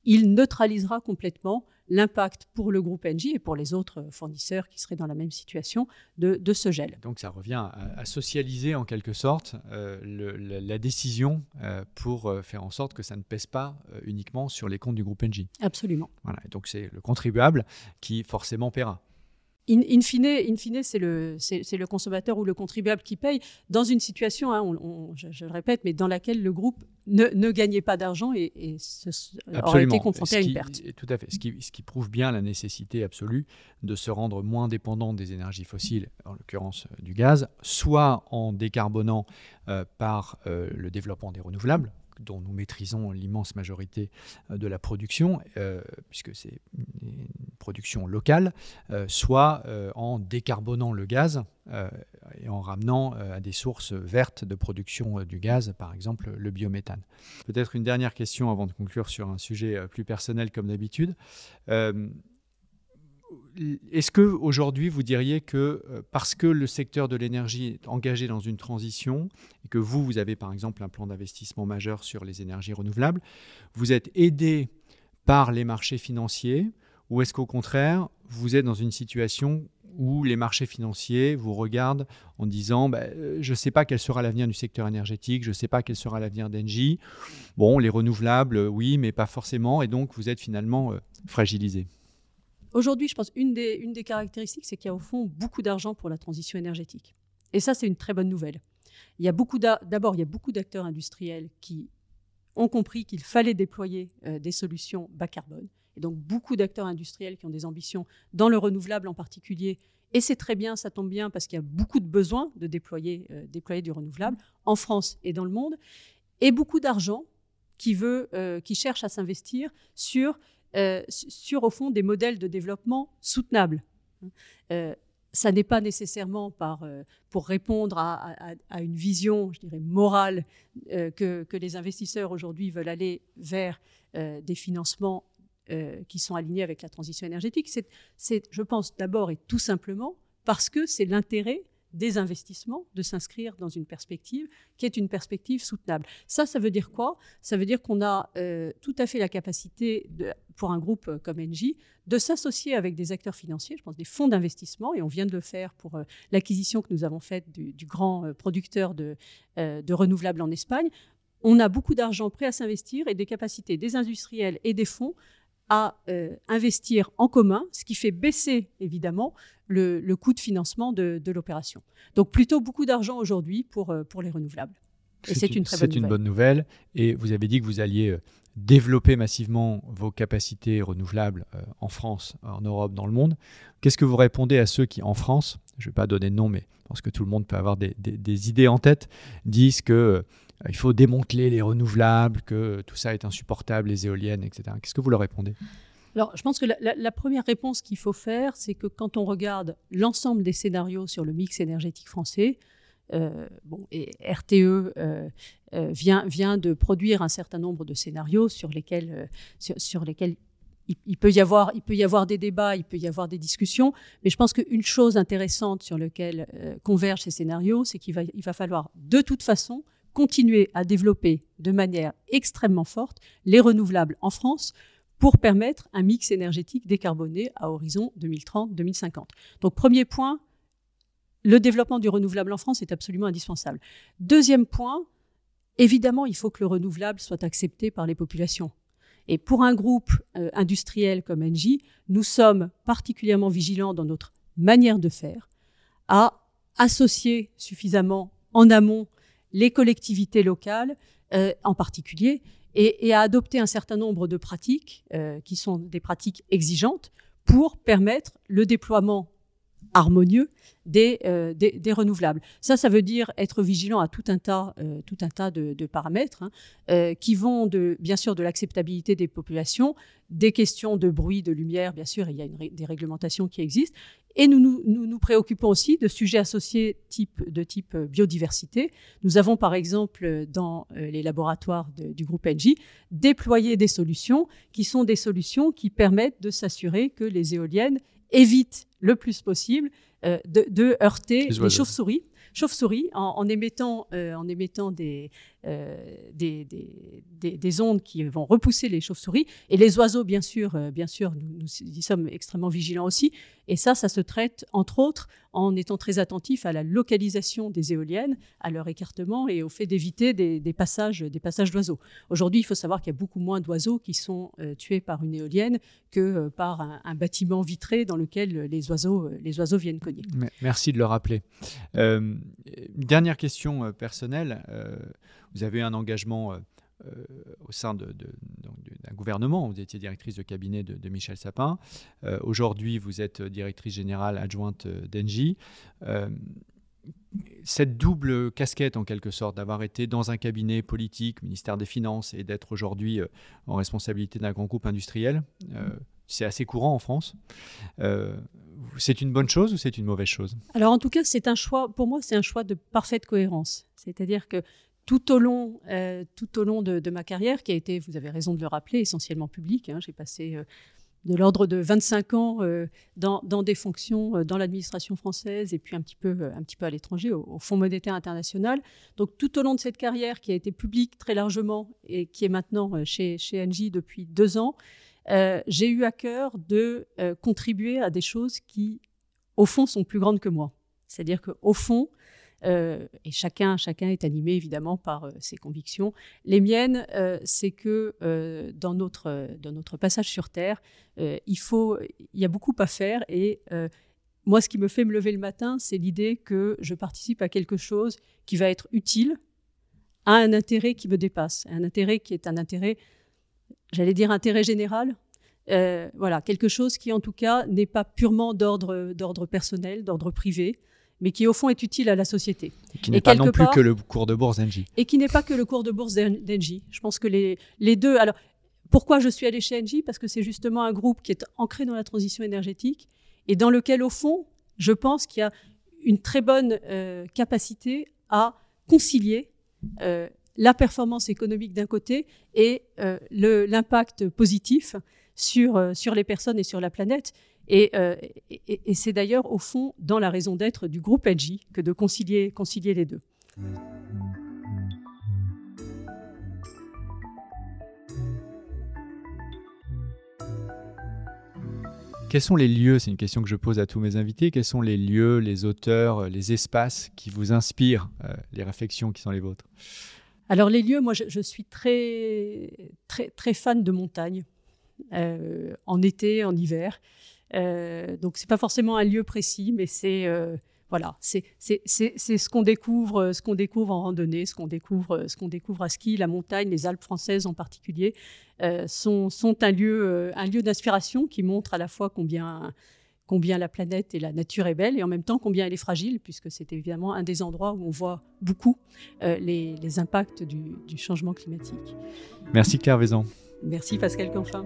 B: il neutralisera complètement l'impact pour le groupe Engie et pour les autres fournisseurs qui seraient dans la même situation de, ce gel.
A: Donc ça revient à, socialiser en quelque sorte euh, la, décision euh, pour euh, faire en sorte que ça ne pèse pas uniquement sur les comptes du groupe Engie.
B: Absolument.
A: Voilà, donc c'est le contribuable qui forcément paiera.
B: In, fine, in fine c'est le, le, consommateur ou le contribuable qui paye dans une situation, hein, je, le répète, mais dans laquelle le groupe ne, ne gagnait pas d'argent et, et aurait été confronté
A: à
B: une perte.
A: Tout à fait. Ce qui, ce qui, prouve bien la nécessité absolue de se rendre moins dépendant des énergies fossiles, en l'occurrence euh, du gaz, soit en décarbonant euh, par euh, le développement des renouvelables, dont nous maîtrisons l'immense majorité euh, de la production, euh, puisque c'est une production locale, euh, soit en décarbonant le gaz et en ramenant à des sources vertes de production du gaz, par exemple le biométhane. Peut-être une dernière question avant de conclure sur un sujet plus personnel comme d'habitude est-ce que aujourd'hui vous diriez que euh, parce que le secteur de l'énergie est engagé dans une transition et que vous, vous avez par exemple un plan d'investissement majeur sur les énergies renouvelables, vous êtes aidé par les marchés financiers ou est-ce qu'au contraire, vous êtes dans une situation où les marchés financiers vous regardent en disant bah, euh, je ne sais pas quel sera l'avenir du secteur énergétique, je ne sais pas quel sera l'avenir d'Engie. Bon, les renouvelables, oui, mais pas forcément, et donc vous êtes finalement euh, fragilisé.
B: Aujourd'hui, je pense une des, caractéristiques, c'est qu'il y a au fond beaucoup d'argent pour la transition énergétique. Et ça, c'est une très bonne nouvelle. Il y a beaucoup d'abord, il y a beaucoup d'acteurs industriels qui ont compris qu'il fallait déployer euh, des solutions bas carbone. Et donc beaucoup d'acteurs industriels qui ont des ambitions dans le renouvelable en particulier. Et c'est très bien, ça tombe bien parce qu'il y a beaucoup de besoins de déployer, euh, du renouvelable en France et dans le monde. Et beaucoup d'argent qui, euh, qui cherche à s'investir sur euh, sur, au fond, des modèles de développement soutenables. Euh, ça n'est pas nécessairement par, euh, pour répondre à, une vision, je dirais, morale que, les investisseurs aujourd'hui veulent aller vers des financements qui sont alignés avec la transition énergétique. C'est, je pense, d'abord et tout simplement parce que c'est l'intérêt des investissements, de s'inscrire dans une perspective qui est une perspective soutenable. Ça, ça veut dire quoi? Ça veut dire qu'on a euh, tout à fait la capacité, pour un groupe euh, comme Engie, de s'associer avec des acteurs financiers, je pense des fonds d'investissement, et on vient de le faire pour euh, l'acquisition que nous avons faite du, grand producteur de, de renouvelables en Espagne. On a beaucoup d'argent prêt à s'investir et des capacités des industriels et des fonds à euh, investir en commun, ce qui fait baisser évidemment le, coût de financement de, l'opération. Donc plutôt beaucoup d'argent aujourd'hui pour, euh, pour les renouvelables.
A: Et c'est une très bonne nouvelle. Bonne. Et vous avez dit que vous alliez euh, développer massivement vos capacités renouvelables en France, en Europe, dans le monde. Qu'est-ce que vous répondez à ceux qui, en France, je ne vais pas donner de nom, mais je pense que tout le monde peut avoir des, des idées en tête, disent que euh, il faut démanteler les renouvelables, que tout ça est insupportable, les éoliennes, etc. Qu'est-ce que vous leur répondez?
B: Alors, je pense que la, première réponse qu'il faut faire, c'est que quand on regarde l'ensemble des scénarios sur le mix énergétique français, euh, bon, RTE euh, vient, vient de produire un certain nombre de scénarios sur lesquels, sur, lesquels il, peut y avoir, il peut y avoir des débats, il peut y avoir des discussions, mais je pense qu'une chose intéressante sur laquelle convergent ces scénarios, c'est qu'il va, il va falloir de toute façon continuer à développer de manière extrêmement forte les renouvelables en France pour permettre un mix énergétique décarboné à horizon 2030-2050. Donc premier point, le développement du renouvelable en France est absolument indispensable. Deuxième point, évidemment, il faut que le renouvelable soit accepté par les populations. Et pour un groupe euh, industriel comme Engie, nous sommes particulièrement vigilants dans notre manière de faire à associer suffisamment en amont les collectivités locales euh, en particulier et, à adopter un certain nombre de pratiques euh, qui sont des pratiques exigeantes pour permettre le déploiement harmonieux des, euh, des, des, renouvelables. Ça, ça veut dire être vigilant à tout un tas, euh, tout un tas de, paramètres hein, euh, qui vont de, bien sûr de l'acceptabilité des populations, des questions de bruit, de lumière, bien sûr, il y a une, des réglementations qui existent, et nous nous, nous nous, préoccupons aussi de sujets associés type, de type biodiversité. Nous avons par exemple dans les laboratoires du groupe Engie déployé des solutions qui sont des solutions qui permettent de s'assurer que les éoliennes évitent le plus possible euh, de, heurter les, chauves-souris chauves-souris en, émettant, euh, en émettant des, euh, des, des, des, ondes qui vont repousser les chauves-souris. Et les oiseaux, bien sûr, euh, bien sûr nous, y sommes extrêmement vigilants aussi. Et ça, ça se traite, entre autres, en étant très attentif à la localisation des éoliennes, à leur écartement et au fait d'éviter des, passages des passages d'oiseaux. Aujourd'hui, il faut savoir qu'il y a beaucoup moins d'oiseaux qui sont euh, tués par une éolienne que par un, bâtiment vitré dans lequel les oiseaux, les oiseaux viennent cogner.
A: Merci de le rappeler. dernière question personnelle vous avez un engagement euh, euh, au sein d'un gouvernement. Vous étiez directrice de cabinet de, Michel Sapin. Euh, aujourd'hui, vous êtes directrice générale adjointe d'Engie. cette double casquette, en quelque sorte, d'avoir été dans un cabinet politique, ministère des Finances, et d'être aujourd'hui en responsabilité d'un grand groupe industriel, c'est assez courant en France. c'est une bonne chose ou c'est une mauvaise chose?
B: Alors en tout cas, c'est un choix, pour moi, c'est un choix de parfaite cohérence. C'est-à-dire que tout au long, euh, tout au long de, ma carrière, qui a été, vous avez raison de le rappeler, essentiellement publique. Hein, j'ai passé euh, de l'ordre de 25 ans euh, dans, des fonctions dans l'administration française et puis un petit peu, un petit peu à l'étranger, au, Fonds monétaire international. Donc tout au long de cette carrière, qui a été publique très largement et qui est maintenant chez, chez depuis deux ans, j'ai eu à cœur de contribuer à des choses qui, au fond, sont plus grandes que moi. C'est-à-dire qu'au fond, euh, et chacun, chacun est animé évidemment par euh, ses convictions. Les miennes, euh, c'est que dans, notre, dans notre passage sur Terre, il, faut, il y a beaucoup à faire et moi, ce qui me fait me lever le matin, c'est l'idée que je participe à quelque chose qui va être utile à un intérêt qui me dépasse, un intérêt qui est un intérêt, j'allais dire intérêt général, voilà, quelque chose qui en tout cas n'est pas purement d'ordre personnel, d'ordre privé, mais qui au fond est utile à la société.
A: Et qui n'est pas non plus que le cours de bourse d'Engie.
B: Et qui n'est pas que le cours de bourse d'Engie. Je pense que les, les deux. Alors, pourquoi je suis allée chez Engie? Parce que c'est justement un groupe qui est ancré dans la transition énergétique et dans lequel, au fond, je pense qu'il y a une très bonne euh, capacité à concilier euh, la performance économique d'un côté et euh, l'impact positif sur, sur les personnes et sur la planète. Euh, et, c'est d'ailleurs au fond dans la raison d'être du groupe Engie que de concilier, concilier les deux.
A: Quels sont les lieux, c'est une question que je pose à tous mes invités, quels sont les lieux, les auteurs, les espaces qui vous inspirent euh, les réflexions qui sont les vôtres?
B: Alors les lieux, moi je, suis très, très, très fan de montagne, euh, en été, en hiver. Euh, donc c'est pas forcément un lieu précis, mais c'est euh, voilà, c'est ce qu'on découvre, ce qu'on découvre en randonnée, ce qu'on découvre, ce qu'on découvre à ski, la montagne, les Alpes françaises en particulier, euh, sont, sont, un lieu, un lieu d'inspiration qui montre à la fois combien combien la planète et la nature est belle et en même temps combien elle est fragile, puisque c'est évidemment un des endroits où on voit beaucoup les, les, impacts du, du, changement climatique.
A: Merci Claire Vaison.
B: Merci Pascal Canfin.